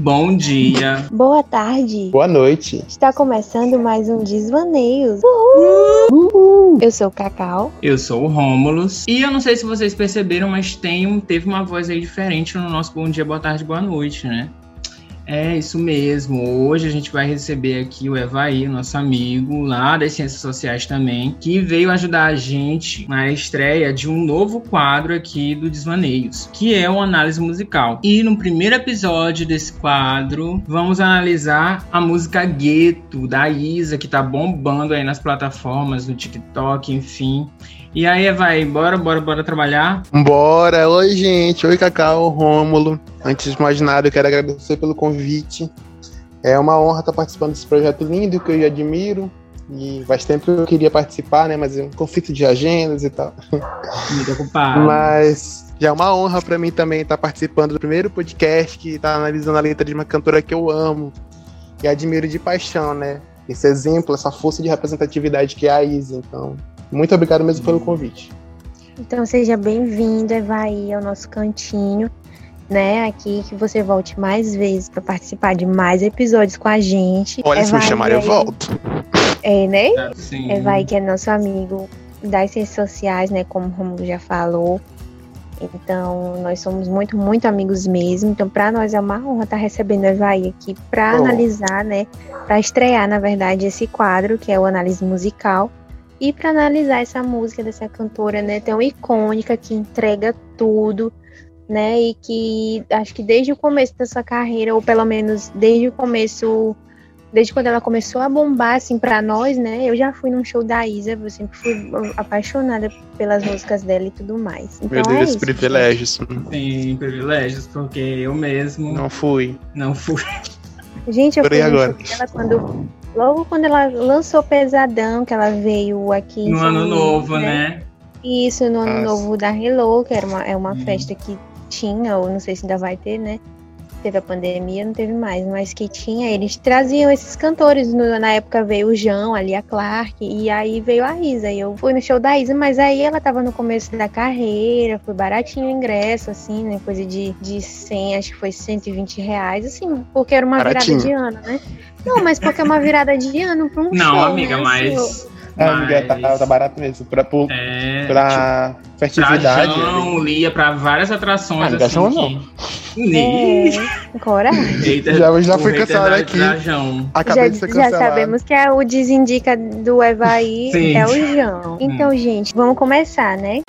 Bom dia. Boa tarde. Boa noite. Está começando mais um Desvaneios. Uhul. Uhul. Eu sou o Cacau. Eu sou o Rômulus. E eu não sei se vocês perceberam, mas tem um, teve uma voz aí diferente no nosso Bom Dia, Boa Tarde, Boa Noite, né? É isso mesmo. Hoje a gente vai receber aqui o Evaí, nosso amigo lá das Ciências Sociais também, que veio ajudar a gente na estreia de um novo quadro aqui do Desvaneios, que é o análise musical. E no primeiro episódio desse quadro, vamos analisar a música Gueto da Isa, que tá bombando aí nas plataformas, no TikTok, enfim. E aí, vai, bora, bora, bora trabalhar? Bora! Oi, gente! Oi, Cacau, Rômulo. Antes de mais nada, eu quero agradecer pelo convite. É uma honra estar participando desse projeto lindo que eu admiro. E faz tempo que eu queria participar, né? Mas é um conflito de agendas e tal. Muito ocupado. Mas já é uma honra para mim também estar participando do primeiro podcast que está analisando a letra de uma cantora que eu amo e admiro de paixão, né? Esse exemplo, essa força de representatividade que é a Isa. Então, muito obrigado mesmo pelo convite. Então seja bem-vindo, Evaí, ao nosso cantinho, né? Aqui que você volte mais vezes para participar de mais episódios com a gente. Olha, se me chamarem, eu volto. É, né? Ah, Sim. Evaí, que é nosso amigo das ciências sociais, né? Como o Romulo já falou. Então, nós somos muito, muito amigos mesmo. Então, para nós é uma honra estar recebendo a Evaí aqui para Oh. analisar, né? Para estrear, na verdade, esse quadro, que é o análise musical. E para analisar essa música dessa cantora, né, tão icônica, que entrega tudo, né, e que acho que desde o começo da sua carreira, ou pelo menos desde o começo, desde quando ela começou a bombar, assim, para nós, né, eu já fui num show da Isa, eu sempre fui apaixonada pelas músicas dela e tudo mais. Então Meu é Deus, isso. privilégios. Tem privilégios, porque eu mesmo não, Não fui. fui. Gente, eu Por fui agora. show dela quando, logo quando ela lançou Pesadão, que ela veio aqui No ano novo, né? Isso, no ano Nossa. novo da Hello, que era uma, é uma Hum. festa que tinha, ou não sei se ainda vai ter, né? Teve a pandemia, não teve mais, mas que tinha, eles traziam esses cantores. no- na época veio o João, ali a Clark, e aí veio a Isa. E eu fui no show da Isa, mas aí ela tava no começo da carreira, foi baratinho o ingresso, assim, né? Coisa de, de 100, acho que foi 120 reais, assim, porque era uma Baratinho. virada de ano, né? Não, mas porque é uma virada de ano pra um Não, show, amiga, né? mas. Assim, É, amiga, tá, mas- tá barato mesmo. Pra, pra, É, pra tipo, festividade. João, Lia pra várias atrações. Ah, amiga, assim, João que- não. É, coragem. Eita, Já- já hater cancelado aqui. Acabei já, de ser já sabemos que é o desindica do Evaí Sim. é o João. Então, gente, vamos começar, né?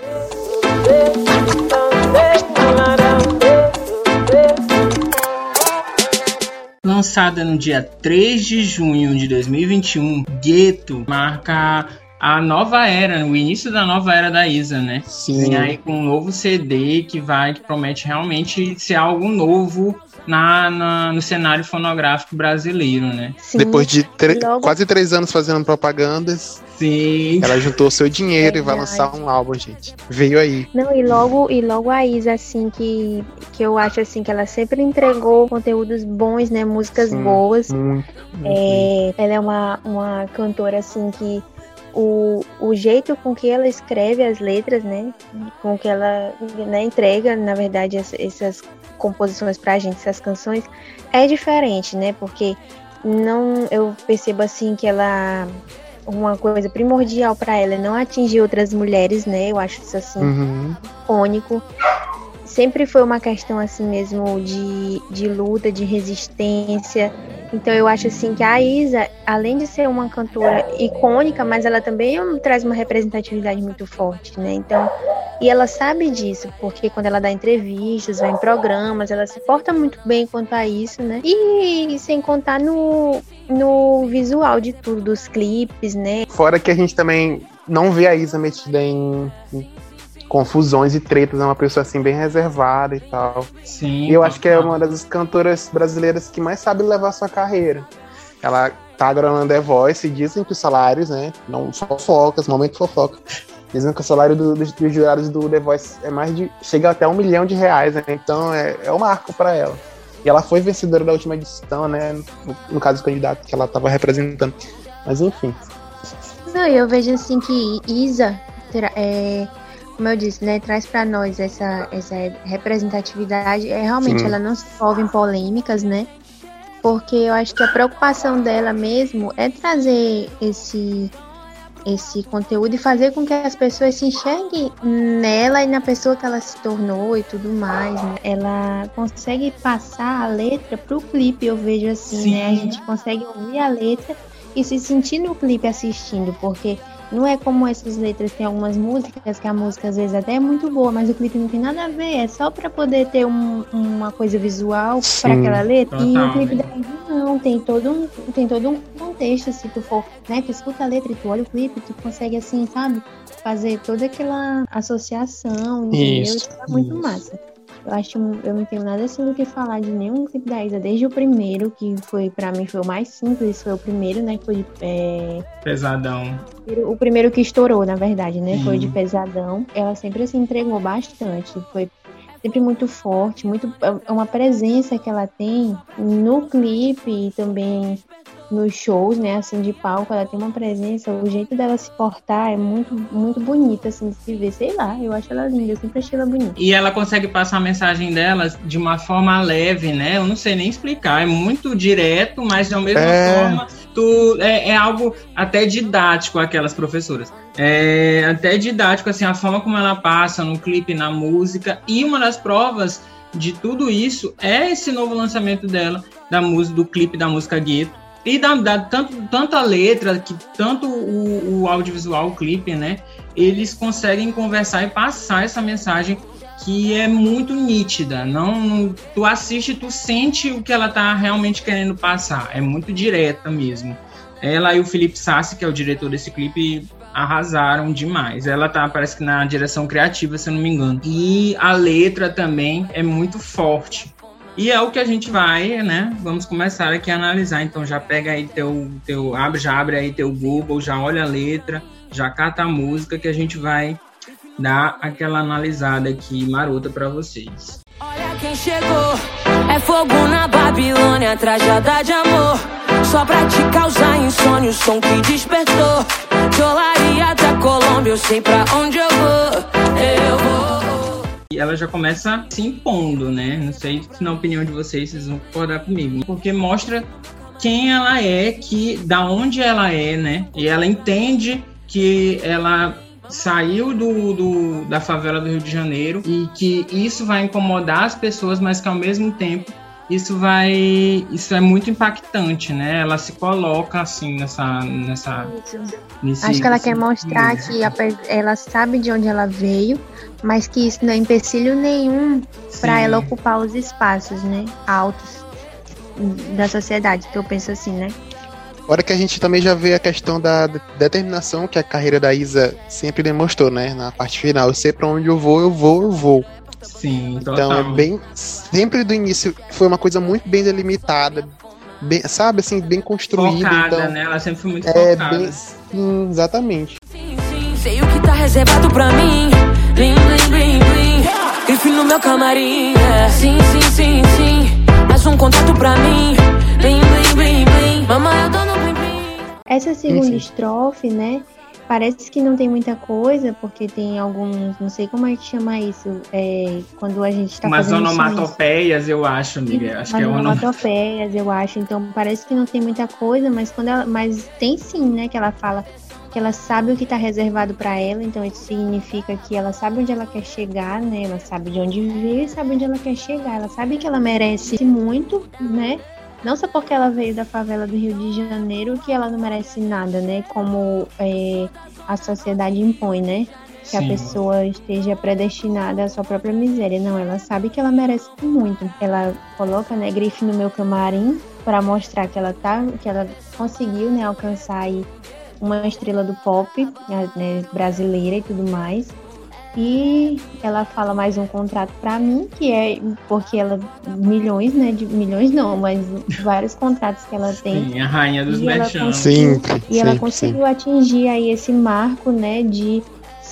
Lançada no dia 3 de junho de 2021, Gueto marca a nova era, o início da nova era da Isa, né? Sim. Vem aí com um novo CD que vai, que promete realmente ser algo novo na, na- no cenário fonográfico brasileiro, né? Sim. Depois de Logo- quase três anos fazendo propagandas, Sim. ela juntou seu dinheiro e vai lançar um álbum, gente. Veio aí. Não, e logo, e logo a Isa, assim, que, que eu acho assim que ela sempre entregou conteúdos bons, né? Músicas Sim. boas. Muito. muito. É, ela é uma, uma cantora assim que o, o jeito com que ela escreve as letras, né? Com que ela né, entrega, na verdade, essa- essas composições pra gente, essas canções, é diferente, né? Porque não eu percebo assim que ela uma coisa primordial pra ela é não atingir outras mulheres, né? Eu acho isso assim Uhum. icônico. Sempre foi uma questão assim mesmo de, de luta, de resistência. Então eu acho assim que a Isa, além de ser uma cantora icônica, mas ela também traz uma representatividade muito forte, né? Então, e ela sabe disso, porque quando ela dá entrevistas, vai em programas, ela se porta muito bem quanto a isso, né? E, sem contar no, no visual de tudo, dos clipes, né? Fora que a gente também não vê a Isa metida em, em confusões e tretas, é uma pessoa assim bem reservada e tal. Sim. E eu acho que é uma das cantoras brasileiras que mais sabe levar a sua carreira. Ela tá agora no The Voice e dizem que os salários, né? Não fofocas, momento fofoca. Dizem que o salário do- dos, dos jurados do The Voice é mais de. chega até um milhão de reais, né? Então é, é um marco para ela. E ela foi vencedora da última edição, né? No, no caso do candidato que ela estava representando. Mas enfim. Não, eu vejo assim que Isa, é, como eu disse, né, traz pra nós essa, essa representatividade. É, realmente, Sim. ela não se envolve em polêmicas, né? porque eu acho que a preocupação dela mesmo é trazer esse esse conteúdo e fazer com que as pessoas se enxerguem nela e na pessoa que ela se tornou e tudo mais. Né? Ela consegue passar a letra pro clipe, eu vejo assim, Sim. né? A gente consegue ouvir a letra e se sentir no clipe assistindo, porque não é como essas letras, tem algumas músicas que a música às vezes até é muito boa, mas o clipe não tem nada a ver, é só para poder ter um, uma coisa visual para aquela letra. Total, e o clipe da não, tem todo um, tem todo um contexto, se tu for, né, tu escuta a letra e tu olha o clipe, tu consegue assim, sabe, fazer toda aquela associação, entendeu? Isso, isso é muito isso. massa. Eu acho eu não tenho nada assim do que falar de nenhum clipe da Isa, desde o primeiro, que foi para mim foi o mais simples, foi o primeiro, né? Que foi de. É... Pesadão. O primeiro que estourou, na verdade, né? Foi de pesadão. Ela sempre se entregou bastante. Foi sempre muito forte, muito é uma presença que ela tem no clipe e também nos shows, né, assim, de palco, ela tem uma presença, o jeito dela se portar é muito, muito bonita, assim, de se ver, sei lá, eu acho ela linda, eu sempre achei ela bonita. E ela consegue passar a mensagem dela de uma forma leve, né, eu não sei nem explicar, é muito direto, mas da mesma é... forma, tu, é, é algo até didático aquelas professoras. É até didático, assim, a forma como ela passa no clipe, na música, e uma das provas de tudo isso é esse novo lançamento dela, da música, do clipe da música Gueto, e da, da, tanto, tanto a letra, que tanto o, o audiovisual, o clipe, né? Eles conseguem conversar e passar essa mensagem que é muito nítida. Não, tu assiste, tu sente o que ela tá realmente querendo passar. É muito direta mesmo. Ela e o Felipe Sassi, que é o diretor desse clipe, arrasaram demais. Ela tá, parece que na direção criativa, se eu não me engano. E a letra também é muito forte. E é o que a gente vai, né? Vamos começar aqui a analisar. Então já pega aí teu, teu abre, já abre aí teu Google, já olha a letra, já cata a música que a gente vai dar aquela analisada aqui marota para vocês. Olha quem chegou, é fogo na Babilônia, trajada de amor. Só pra te causar insônia, o som que despertou. Cholaria da Colômbia, eu sei pra onde eu vou, eu vou ela já começa se impondo, né? Não sei se na opinião de vocês vocês vão concordar comigo, porque mostra quem ela é, que da onde ela é, né? E ela entende que ela saiu do, do, da favela do Rio de Janeiro e que isso vai incomodar as pessoas, mas que ao mesmo tempo isso vai isso é muito impactante né ela se coloca assim nessa nessa nesse, acho que ela quer mostrar que ela sabe de onde ela veio mas que isso não é empecilho nenhum para ela ocupar os espaços né altos da sociedade que eu penso assim né Fora que a gente também já vê a questão da determinação que a carreira da Isa sempre demonstrou, né? Na parte final. Eu sei pra onde eu vou, eu vou, eu vou. Sim, Então total. é bem. Sempre do início foi uma coisa muito bem delimitada. Bem, sabe, assim, bem construída. Focada, então, né? Ela sempre foi muito é, focada. Bem, sim, exatamente. Sim, sim, sei o que tá reservado pra mim. Blim, blim, blim, blim. Enfim, no meu camarim. É. Sim, sim, sim, sim. Mais um contato pra mim. Blim, blim, blim, blim. Mamãe, eu dou no blim, blim. Essa segunda sim, sim. estrofe, né? Parece que não tem muita coisa, porque tem alguns, não sei como é que chama isso, é, quando a gente tá Umas fazendo onomatopeias, eu acho, amiga. Acho que é onomatopeias, eu acho. Então parece que não tem muita coisa, mas quando ela, mas tem sim, né, que ela fala que ela sabe o que está reservado para ela, então isso significa que ela sabe onde ela quer chegar, né? Ela sabe de onde veio e sabe onde ela quer chegar. Ela sabe que ela merece muito, né? Não só porque ela veio da favela do Rio de Janeiro que ela não merece nada, né? Como é, a sociedade impõe, né? Que Sim. a pessoa esteja predestinada à sua própria miséria. Não, ela sabe que ela merece muito. Ela coloca, né, grife no meu camarim para mostrar que ela tá, que ela conseguiu, né, alcançar aí uma estrela do pop né, brasileira e tudo mais. E ela fala mais um contrato para mim, que é porque ela milhões, né, de milhões não, mas vários contratos que ela tem. Sim, a rainha dos merchan. Sim. E ela conseguiu sim. atingir aí esse marco, né, de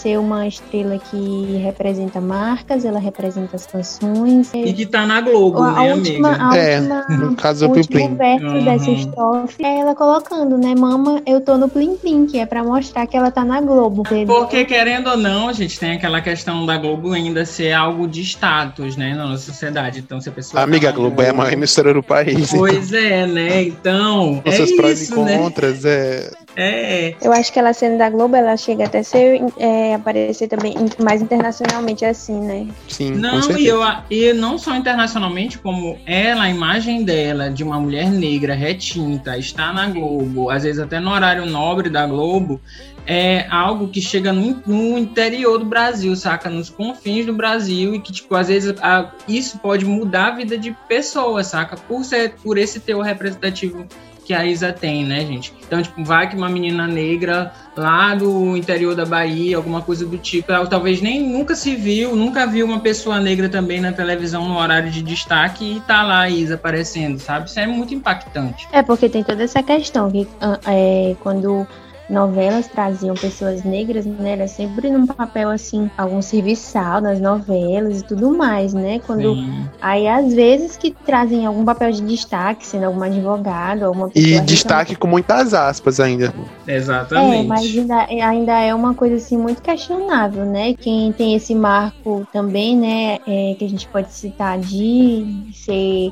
ser uma estrela que representa marcas, ela representa as canções. E que tá na Globo, a, né, última, amiga? A é, última, no caso o do último Plim. verso Uhum. dessa estrofe é ela colocando, né? Mama, eu tô no Plim Plim, que é pra mostrar que ela tá na Globo. Porque, querendo ou não, a gente tem aquela questão da Globo ainda ser algo de status, né, na nossa sociedade. Então, se a pessoa. Amiga, a tá na Globo é a maior emissora do país. Pois é, né? Então. Com é seus prós e né? contras, é. É. Eu acho que ela sendo da Globo, ela chega até ser é, aparecer também mais internacionalmente assim, né? Sim, Não, e, eu, e não só internacionalmente, como ela, a imagem dela de uma mulher negra retinta, está na Globo, às vezes até no horário nobre da Globo, é algo que chega no, no interior do Brasil, saca? Nos confins do Brasil, e que, tipo, às vezes a- isso pode mudar a vida de pessoas, saca? Por, ser, por esse teor representativo que a Isa tem, né, gente? Então, tipo, vai que uma menina negra lá do interior da Bahia, alguma coisa do tipo, ela talvez nem nunca se viu, nunca viu uma pessoa negra também na televisão no horário de destaque e tá lá a Isa aparecendo, sabe? Isso é muito impactante. É porque tem toda essa questão que ah, é, quando novelas traziam pessoas negras, né, era sempre num papel assim, algum serviçal nas novelas e tudo mais, né? Quando Sim. aí às vezes que trazem algum papel de destaque, sendo algum advogado, alguma pessoa E rica, destaque com muitas aspas ainda. Exatamente. É, mas ainda, ainda é uma coisa assim muito questionável, né? Quem tem esse marco também, né, é, que a gente pode citar de ser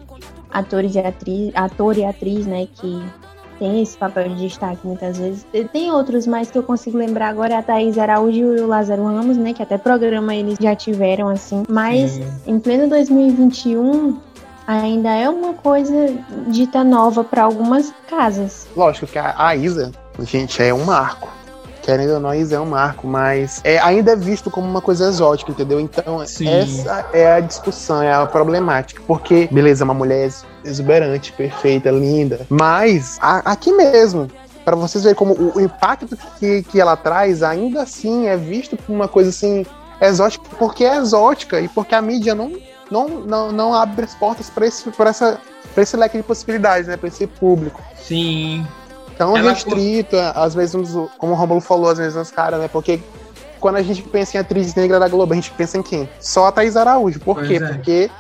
atores e atriz, ator e atriz, né, que tem esse papel de destaque muitas vezes. Tem outros mais que eu consigo lembrar agora, é a Thaís Araújo e o Lázaro Ramos, né, que até programa eles já tiveram assim, mas Sim. em pleno 2021 ainda é uma coisa dita nova para algumas casas. Lógico que a, a Isa, gente, é um marco. Querendo ou não, Isa é um marco, mas é, ainda é visto como uma coisa exótica, entendeu? Então, Sim. essa é a discussão, é a problemática. Porque, beleza, uma mulher ex- exuberante, perfeita, linda, mas a- aqui mesmo, para vocês verem como o, o impacto que, que ela traz, ainda assim é visto como uma coisa assim exótica, porque é exótica e porque a mídia não, não, não, não abre as portas para esse, pra essa, pra esse leque de possibilidades, né? Para esse público Sim. Tão Ela- restrito, às vezes, como o Romulo falou, às vezes uns caras, né? Porque quando a gente pensa em atriz negra da Globo, a gente pensa em quem? Só a Thaís Araújo. Por Pois quê? é. Porque,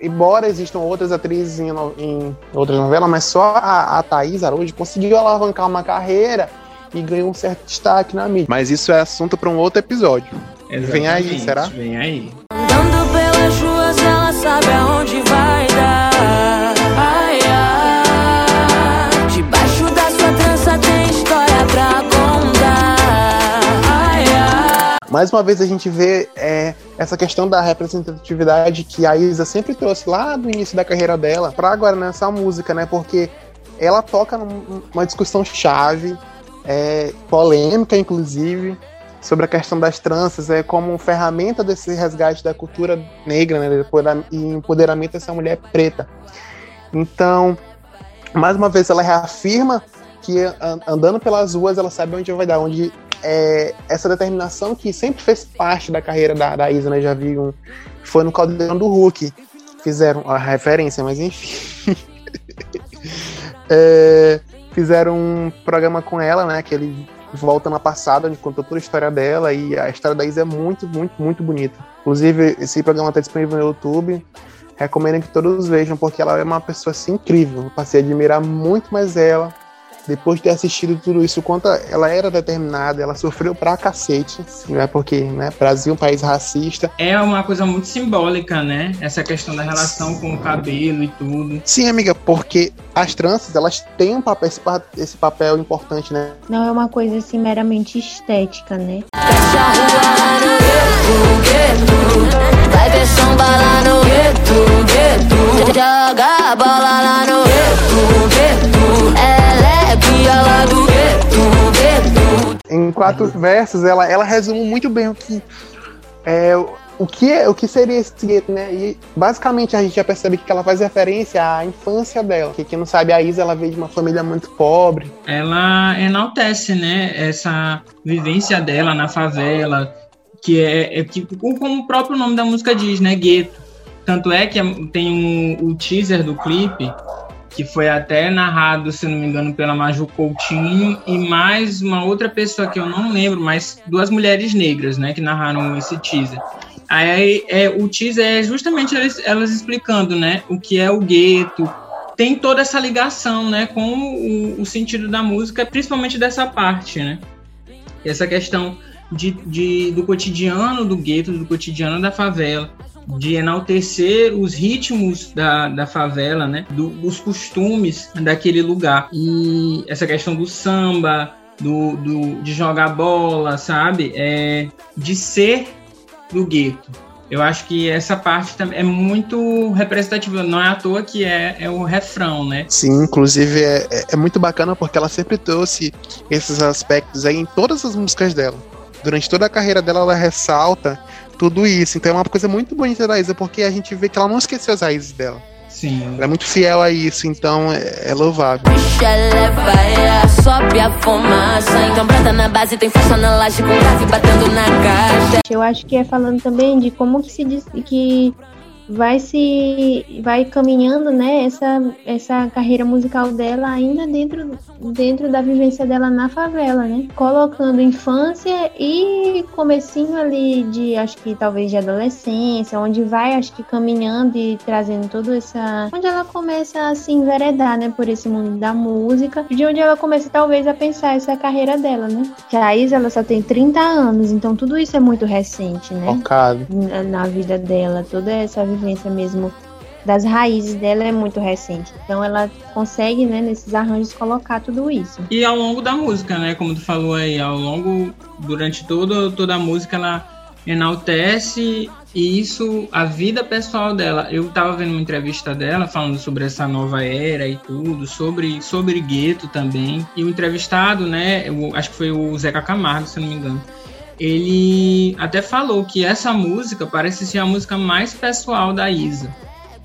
embora existam outras atrizes em, no- em outras novelas, mas só a, a Thaís Araújo conseguiu alavancar uma carreira e ganhou um certo destaque na mídia. Mas isso é assunto para um outro episódio. Vem aí, Exatamente, será? Vem aí. Andando pelas ruas, ela sabe aonde vai Mais uma vez a gente vê é, essa questão da representatividade que a Isa sempre trouxe lá do início da carreira dela para agora nessa música, né? Porque ela toca num- numa discussão chave, é, polêmica inclusive, sobre a questão das tranças, é como ferramenta desse resgate da cultura negra, né? E empoderamento dessa mulher preta. Então, mais uma vez ela reafirma que an- andando pelas ruas ela sabe onde vai dar, onde é, essa determinação que sempre fez parte da carreira da, da Isa, né? Já vi um. Foi no Caldeirão do Hulk. Fizeram a referência, mas enfim. É, fizeram um programa com ela, né? Que ele volta na passada, onde contou toda a história dela. E a história da Isa é muito, muito, muito bonita. Inclusive, esse programa está disponível no YouTube. Recomendo que todos vejam, porque ela é uma pessoa assim, incrível. Eu passei a admirar muito mais ela depois de ter assistido tudo isso, quanto ela era determinada, ela sofreu pra cacete, né? Porque, né, Brasil é um país racista. É uma coisa muito simbólica, né? Essa questão da relação com o cabelo e tudo. Sim, amiga, porque as tranças, elas têm um papel, esse, esse papel importante, né? Não é uma coisa assim meramente estética, né? Fecha a rua lá no gueto, gueto. Vai ver samba lá no gueto, gueto. Joga a bola lá no gueto, gueto. Quatro versos, ela, ela resume muito bem o que é o que é, o que seria esse gueto, né? E basicamente a gente já percebe que ela faz referência à infância dela. Que quem não sabe, a Isa ela veio de uma família muito pobre. Ela enaltece, né? Essa vivência dela na favela, que é, é que, como o próprio nome da música diz, né? Gueto. Tanto é que tem um, o teaser do clipe que foi até narrado, se não me engano, pela Maju Coutinho e mais uma outra pessoa que eu não lembro, mas duas mulheres negras, né, que narraram esse teaser. Aí é, o teaser é justamente elas, elas explicando, né, o que é o gueto, tem toda essa ligação, né, com o, o, sentido da música, principalmente dessa parte, né? Essa questão de, de, do cotidiano do gueto, do cotidiano da favela de enaltecer os ritmos da, da favela, né? Do, dos costumes daquele lugar. E essa questão do samba, do, do, de jogar bola, sabe? É, de ser do gueto. Eu acho que essa parte é muito representativa, não é à toa que é, é o refrão, né? Sim, inclusive é, é, é muito bacana porque ela sempre trouxe esses aspectos aí em todas as músicas dela. Durante toda a carreira dela, ela ressalta tudo isso. Então é uma coisa muito bonita da Isa, porque a gente vê que ela não esqueceu as raízes dela. Sim. Ela é muito fiel a isso, então é, é louvável. sobe a fumaça. Então prata na base, tem força na laje com grave batendo na caixa. Eu acho que é falando também de como que se diz que vai se vai caminhando né essa essa carreira musical dela ainda dentro dentro da vivência dela na favela né? Colocando infância e comecinho ali de acho que talvez de adolescência onde vai acho que caminhando e trazendo toda essa onde ela começa a se enveredar né por esse mundo da música de onde ela começa talvez a pensar essa carreira dela né? Que a Isa ela só tem 30 anos então tudo isso é muito recente né? Focado. na, na vida dela toda essa vivência mesmo das raízes dela é muito recente. Então ela consegue, né, nesses arranjos colocar tudo isso. E ao longo da música, né, como tu falou aí, ao longo durante todo, toda a música ela enaltece isso, a vida pessoal dela. Eu tava vendo uma entrevista dela falando sobre essa nova era e tudo, sobre sobre gueto também. E o entrevistado, né, eu, acho que foi o Zeca Camargo, se não me engano ele até falou que essa música parece ser a música mais pessoal da Isa.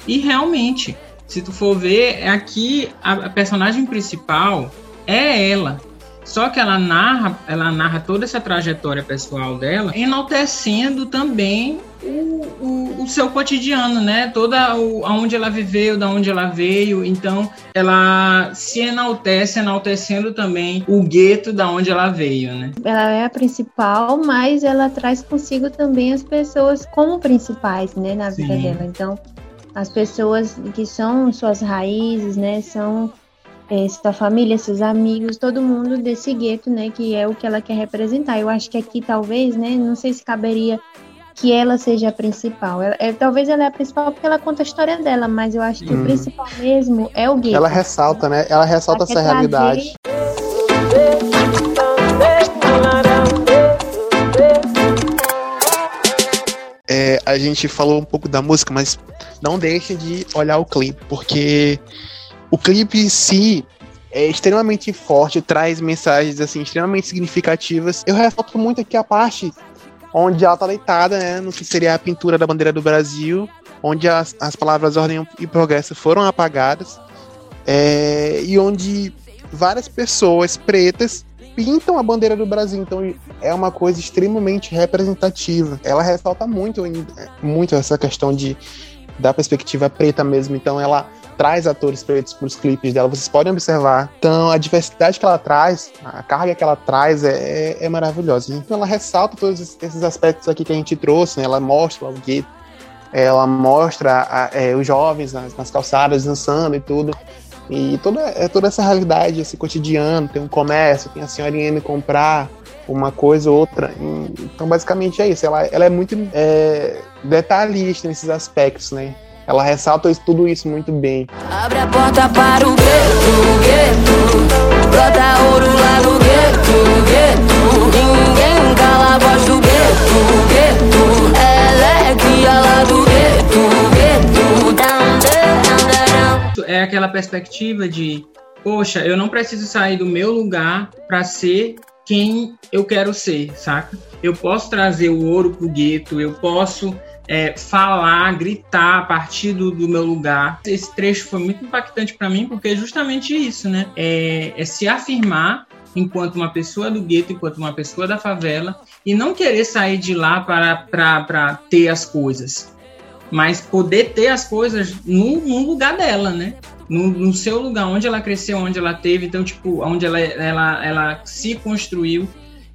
E realmente, se tu for ver, é aqui a personagem principal é ela. Só que ela narra, ela narra toda essa trajetória pessoal dela, enaltecendo também o, o, o, seu cotidiano, né? Toda o, aonde ela viveu, da onde ela veio. Então, ela se enaltece, enaltecendo também o gueto da onde ela veio, né? Ela é a principal, mas ela traz consigo também as pessoas como principais, né, na vida Sim. dela. Então, as pessoas que são suas raízes, né, são é, sua família, seus amigos, todo mundo desse gueto, né, que é o que ela quer representar. Eu acho que aqui talvez, né, não sei se caberia que ela seja a principal. Ela, é, talvez ela é a principal porque ela conta a história dela, mas eu acho que hum. o principal mesmo é o gueto. Ela ressalta, né? Ela ressalta ela essa realidade. É, a gente falou um pouco da música, mas não deixa de olhar o clipe, porque o clipe em si é extremamente forte, traz mensagens assim extremamente significativas. Eu ressalto muito aqui a parte onde ela tá deitada, né, no que seria a pintura da bandeira do Brasil, onde as, as palavras ordem e progresso foram apagadas, é, e onde várias pessoas pretas pintam a bandeira do Brasil. Então é uma coisa extremamente representativa. Ela ressalta muito, muito essa questão de da perspectiva preta mesmo. Então ela traz atores pretos para os clipes dela, vocês podem observar. Então, a diversidade que ela traz, a carga que ela traz é, é, é maravilhosa. Então, ela ressalta todos esses aspectos aqui que a gente trouxe, né? Ela mostra o gueto, ela mostra a, é, os jovens nas, nas, calçadas dançando e tudo. E toda, é toda essa realidade, esse cotidiano, tem um comércio, tem a senhorinha indo comprar uma coisa ou outra. Então, basicamente é isso. Ela, ela é muito é, detalhista nesses aspectos, né? Ela ressalta tudo isso muito bem. Abre a porta para o gueto, gueto. Brota ouro lá no gueto, gueto. Ninguém cala a voz do gueto, gueto. Ela é cria lá do gueto, gueto. É aquela perspectiva de, poxa, eu não preciso sair do meu lugar para ser quem eu quero ser, saca? Eu posso trazer o ouro pro gueto, eu posso é, falar, gritar a partir do, do, meu lugar. Esse trecho foi muito impactante para mim porque é justamente isso, né? É, é, se afirmar enquanto uma pessoa do gueto, enquanto uma pessoa da favela e não querer sair de lá para, para, para ter as coisas. mas poder ter as coisas no, lugar dela, né? No, no, seu lugar, onde ela cresceu, onde ela teve, então, tipo, onde ela, ela, ela se construiu.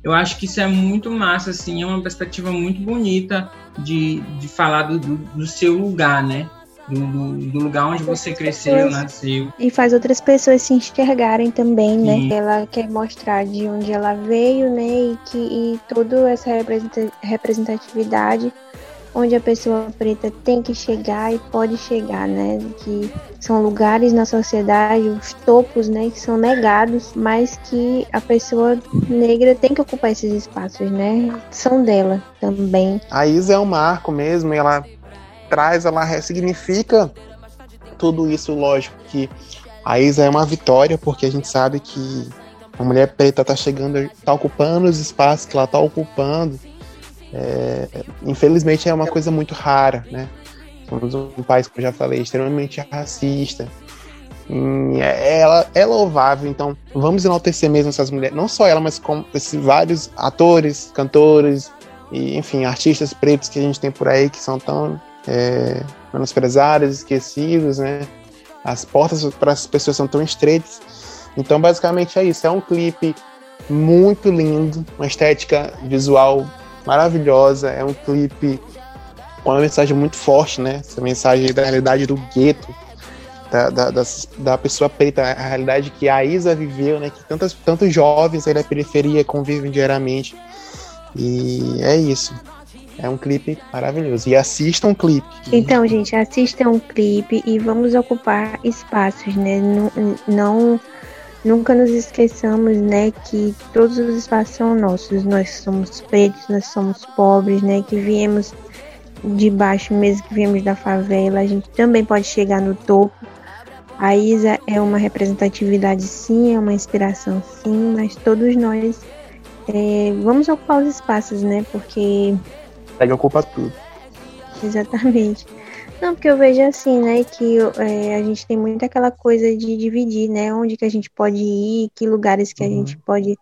Eu acho que isso é muito massa, assim, é uma perspectiva muito bonita de, de falar do, do, do seu lugar, né? Do, do, lugar onde você cresceu, pessoas, nasceu. E faz outras pessoas se enxergarem também, né? Sim. Ela quer mostrar de onde ela veio, né? E que e toda essa representatividade onde a pessoa preta tem que chegar e pode chegar, né? Que são lugares na sociedade, os topos, né, que são negados, mas que a pessoa negra tem que ocupar esses espaços, né? São dela também. A Isa é um marco mesmo, ela traz, ela ressignifica tudo isso, lógico que a Isa é uma vitória, porque a gente sabe que a mulher preta tá chegando, tá ocupando os espaços que ela tá ocupando é, infelizmente é uma coisa muito rara, né? Somos um país, como já falei, extremamente racista. É, ela é louvável, então vamos enaltecer mesmo essas mulheres, não só ela, mas como esses vários atores, cantores e, enfim, artistas pretos que a gente tem por aí que são tão é, menosprezados, esquecidos, né? As portas para as pessoas são tão estreitas. Então, basicamente é isso. É um clipe muito lindo, uma estética visual maravilhosa. É um clipe com uma mensagem muito forte, né? Essa mensagem da realidade do gueto, da, da, da, da, pessoa preta, a realidade que a Isa viveu, né? Que tantos, tantos jovens aí da periferia convivem diariamente. E é isso. É um clipe maravilhoso. E assistam um clipe. Então, gente, assistam um clipe e vamos ocupar espaços, né? Não, não Nunca nos esqueçamos, né, que todos os espaços são nossos. Nós somos pretos, nós somos pobres, né, que viemos de baixo, mesmo que viemos da favela, a gente também pode chegar no topo. A Isa é uma representatividade, sim, é uma inspiração, sim, mas todos nós é, vamos ocupar os espaços, né, porque. Pega ocupa tudo. Exatamente. Não, porque eu vejo assim, né, que é, a gente tem muito aquela coisa de dividir, né, onde que a gente pode ir, que lugares que a gente uhum. pode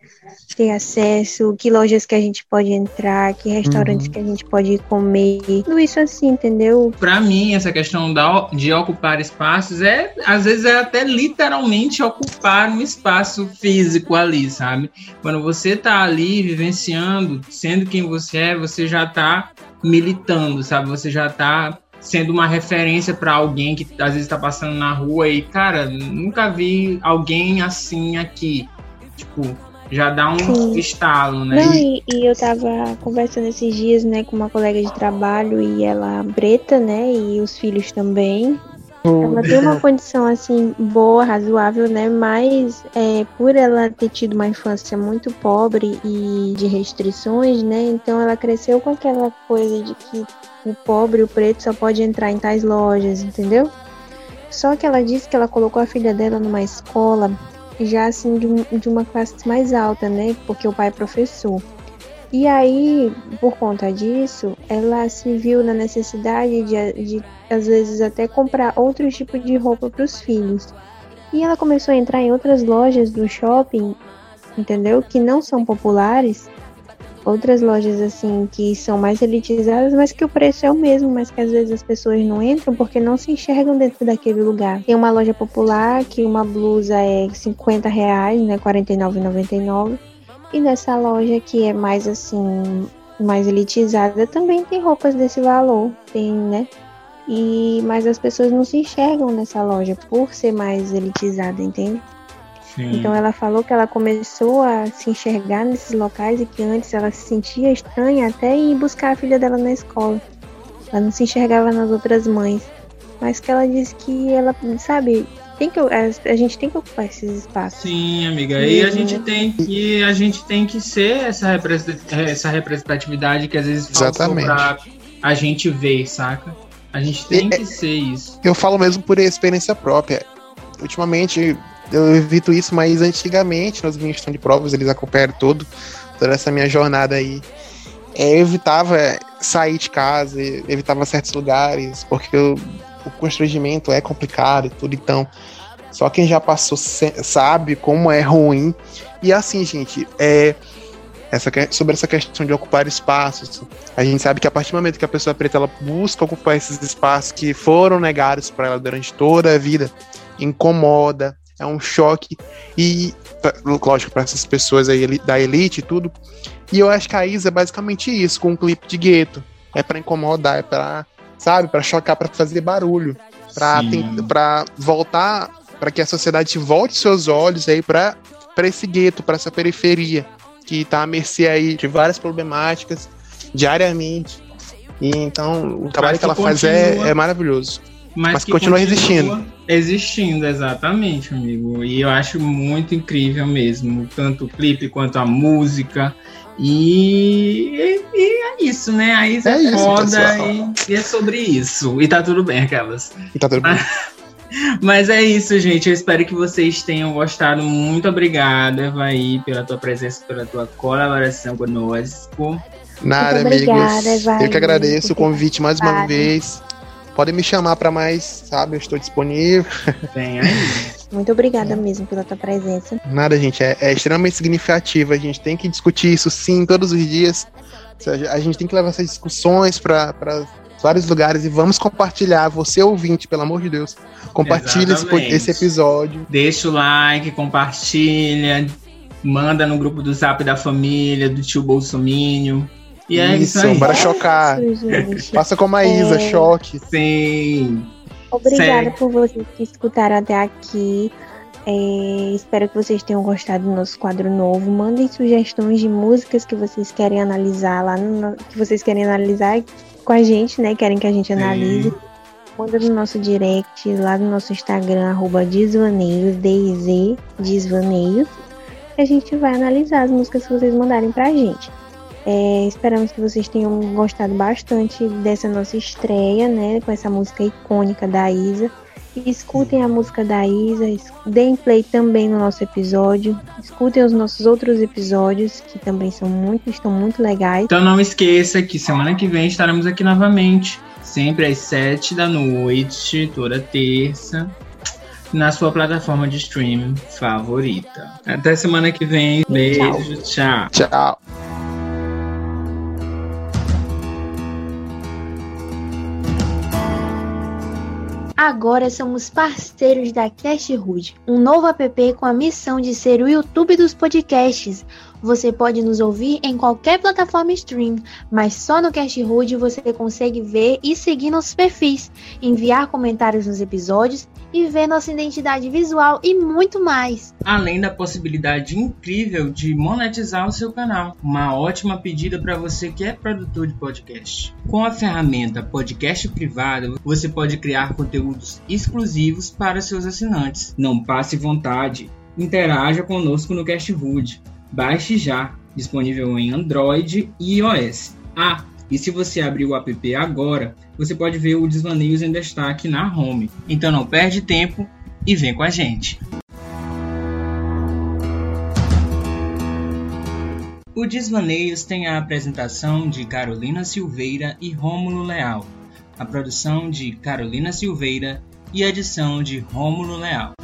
ter acesso, que lojas que a gente pode entrar, que restaurantes uhum. que a gente pode comer, tudo isso assim, entendeu? Para mim, essa questão da, de ocupar espaços é, às vezes, é até literalmente ocupar um espaço físico ali, sabe? Quando você tá ali vivenciando, sendo quem você é, você já tá militando, sabe? Você já tá sendo uma referência para alguém que às vezes está passando na rua e, cara, nunca vi alguém assim aqui. Tipo, já dá um Sim. estalo, né? Não, e, e, eu tava conversando esses dias, né, com uma colega de trabalho e ela preta, né, e os filhos também. Ela tem uma condição assim boa, razoável, né? Mas é, por ela ter tido uma infância muito pobre e de restrições, né? Então ela cresceu com aquela coisa de que o pobre, o preto, só pode entrar em tais lojas, entendeu? Só que ela disse que ela colocou a filha dela numa escola já assim de, um, de uma classe mais alta, né? Porque o pai é professor. E aí, por conta disso, ela se viu na necessidade de, de às vezes, até comprar outro tipo de roupa para os filhos. E ela começou a entrar em outras lojas do shopping, entendeu? Que não são populares, outras lojas assim que são mais elitizadas, mas que o preço é o mesmo, mas que às vezes as pessoas não entram porque não se enxergam dentro daquele lugar. Tem uma loja popular que uma blusa é 50 reais, né, 49,99. E nessa loja que é mais assim, mais elitizada, também tem roupas desse valor, tem, né? E mas as pessoas não se enxergam nessa loja por ser mais elitizada, entende? Sim. Então ela falou que ela começou a se enxergar nesses locais e que antes ela se sentia estranha até ir buscar a filha dela na escola. Ela não se enxergava nas outras mães. Mas que ela disse que ela, sabe, tem que, a, a gente tem que ocupar esses espaços. Sim, amiga. E, e a gente tem que a gente tem que ser essa, essa representatividade que às vezes falta pra a gente ver, saca? A gente tem que ser isso. Eu falo mesmo por experiência própria. Ultimamente, eu evito isso, mas antigamente, nas minhas questão de provas, eles acompanharam todo, toda essa minha jornada aí. É, eu evitava sair de casa, evitava certos lugares, porque eu, o constrangimento é complicado e tudo, então só quem já passou sabe como é ruim. E assim, gente, é, essa, sobre essa questão de ocupar espaços. A gente sabe que a partir do momento que a pessoa preta ela busca ocupar esses espaços que foram negados para ela durante toda a vida, incomoda, é um choque e lógico para essas pessoas aí da elite e tudo. E eu acho que a Isa é basicamente isso, com um clipe de gueto. É para incomodar, é para, sabe, para chocar, para fazer barulho, para para voltar, para que a sociedade volte seus olhos aí para para esse gueto, para essa periferia que está à mercê aí de várias problemáticas diariamente. E então o trabalho que, que ela continua, faz é, é maravilhoso. Mas, mas continua, continua existindo. Existindo, exatamente, amigo. E eu acho muito incrível mesmo, tanto o clipe quanto a música. E, e é isso, né? A Isa é, é foda e, e, é sobre isso. E tá tudo bem, aquelas. E tá tudo bem. Mas é isso, gente. Eu espero que vocês tenham gostado. Muito obrigada, Evaí, pela tua presença, pela tua colaboração conosco. Nada, amigos. Obrigada, Eu que agradeço o convite mais uma vez. Podem me chamar para mais, sabe? Eu estou disponível. Vem aí. Muito obrigada mesmo pela tua presença. Nada, gente. É, é extremamente significativo. A gente tem que discutir isso sim todos os dias. A gente tem que levar essas discussões para vários lugares e vamos compartilhar. Você ouvinte, pelo amor de Deus, compartilha esse, esse, episódio. Deixa o like, compartilha, manda no grupo do Zap da família, do tio Bolsomínio. E é isso, isso aí. Bora chocar. Isso, Passa como a Isa, é... choque. Sim. Obrigada por vocês que escutaram até aqui. É, espero que vocês tenham gostado do nosso quadro novo. Mandem sugestões de músicas que vocês querem analisar lá no, que vocês querem analisar com a gente, né? Querem que a gente analise. Sim. Manda no nosso direct, lá no nosso Instagram, arroba Desvaneios, D-I-Z, Desvaneios. E a gente vai analisar as músicas que vocês mandarem pra gente. É, esperamos que vocês tenham gostado bastante dessa nossa estreia, né? Com essa música icônica da Isa. Escutem a música da Isa, deem play também no nosso episódio. Escutem os nossos outros episódios, que também são muito, estão muito legais. Então não esqueça que semana que vem estaremos aqui novamente, sempre às sete da noite, toda terça na sua plataforma de streaming favorita. Até semana que vem. Beijo, tchau. Tchau. tchau. Agora somos parceiros da Cashhood, um novo app com a missão de ser o YouTube dos podcasts. Você pode nos ouvir em qualquer plataforma stream, mas só no Cashhood você consegue ver e seguir nossos perfis, enviar comentários nos episódios e ver nossa identidade visual e muito mais. Além da possibilidade incrível de monetizar o seu canal. Uma ótima pedida para você que é produtor de podcast. Com a ferramenta Podcast Privado, você pode criar conteúdos exclusivos para seus assinantes. Não passe vontade. Interaja conosco no Cashhood. Baixe já, disponível em Android e iOS. Ah, e se você abrir o app agora, você pode ver o Desvaneios em destaque na home. Então não perde tempo e vem com a gente. O Desvaneios tem a apresentação de Carolina Silveira e Rômulo Leal, a produção de Carolina Silveira e a edição de Rômulo Leal.